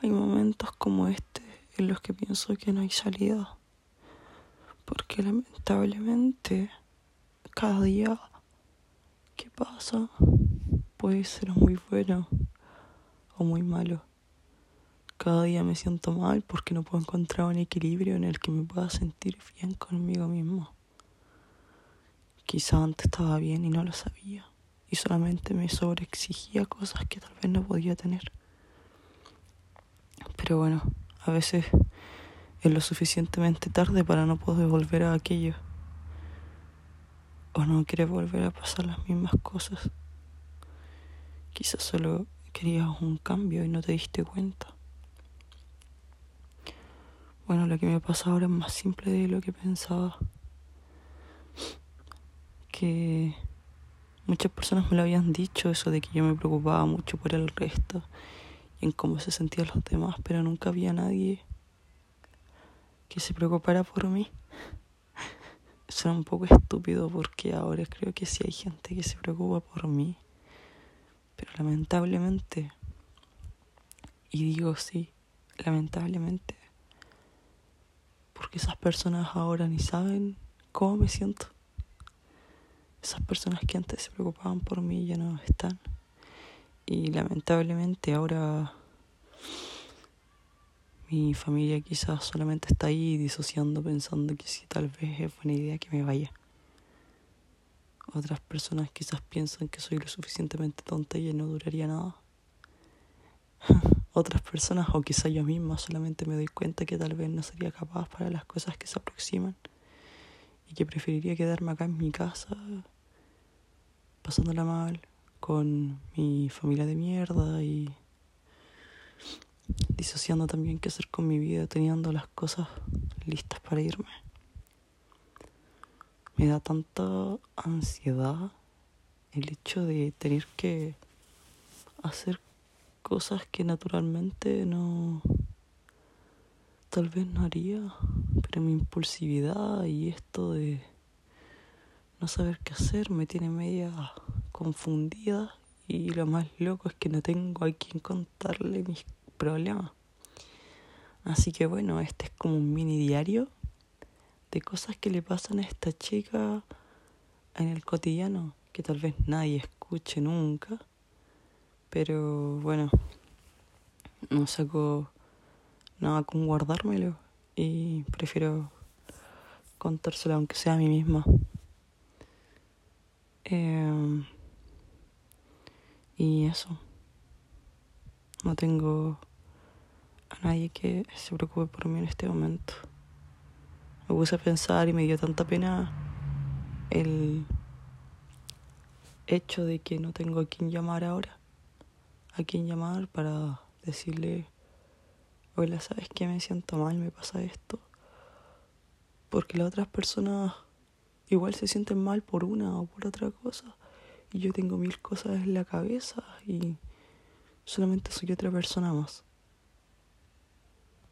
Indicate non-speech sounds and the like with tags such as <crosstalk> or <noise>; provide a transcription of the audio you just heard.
hay momentos como este en los que pienso que no hay salida. Porque lamentablemente cada día que pasa puede ser muy bueno o muy malo. Cada día me siento mal porque no puedo encontrar un equilibrio en el que me pueda sentir bien conmigo mismo. Quizá antes estaba bien y no lo sabía, y solamente me sobreexigía cosas que tal vez no podía tener. Pero bueno, a veces es lo suficientemente tarde para no poder volver a aquello. O no quieres volver a pasar las mismas cosas. Quizás solo querías un cambio y no te diste cuenta. Bueno, lo que me pasa ahora es más simple de lo que pensaba. Que muchas personas me lo habían dicho, eso de que yo me preocupaba mucho por el resto en cómo se sentían los demás, pero nunca había nadie que se preocupara por mí. <laughs> Eso era un poco estúpido porque ahora creo que sí hay gente que se preocupa por mí. Pero lamentablemente, y digo sí, lamentablemente, porque esas personas ahora ni saben cómo me siento. Esas personas que antes se preocupaban por mí ya no están. Y lamentablemente ahora mi familia quizás solamente está ahí disociando pensando que si tal vez es buena idea que me vaya. Otras personas quizás piensan que soy lo suficientemente tonta y no duraría nada. <laughs> Otras personas o quizás yo misma solamente me doy cuenta que tal vez no sería capaz para las cosas que se aproximan y que preferiría quedarme acá en mi casa pasándola mal con mi familia de mierda y disociando también qué hacer con mi vida, teniendo las cosas listas para irme. Me da tanta ansiedad el hecho de tener que hacer cosas que naturalmente no tal vez no haría, pero mi impulsividad y esto de no saber qué hacer me tiene media confundida y lo más loco es que no tengo a quien contarle mis problemas. Así que bueno, este es como un mini diario de cosas que le pasan a esta chica en el cotidiano que tal vez nadie escuche nunca. Pero bueno, no saco nada con guardármelo y prefiero contárselo aunque sea a mí misma. Eh, y eso. No tengo a nadie que se preocupe por mí en este momento. Me puse a pensar y me dio tanta pena el hecho de que no tengo a quien llamar ahora. A quien llamar para decirle, hola, ¿sabes qué? Me siento mal, me pasa esto. Porque las otras personas igual se sienten mal por una o por otra cosa. Y yo tengo mil cosas en la cabeza y solamente soy otra persona más.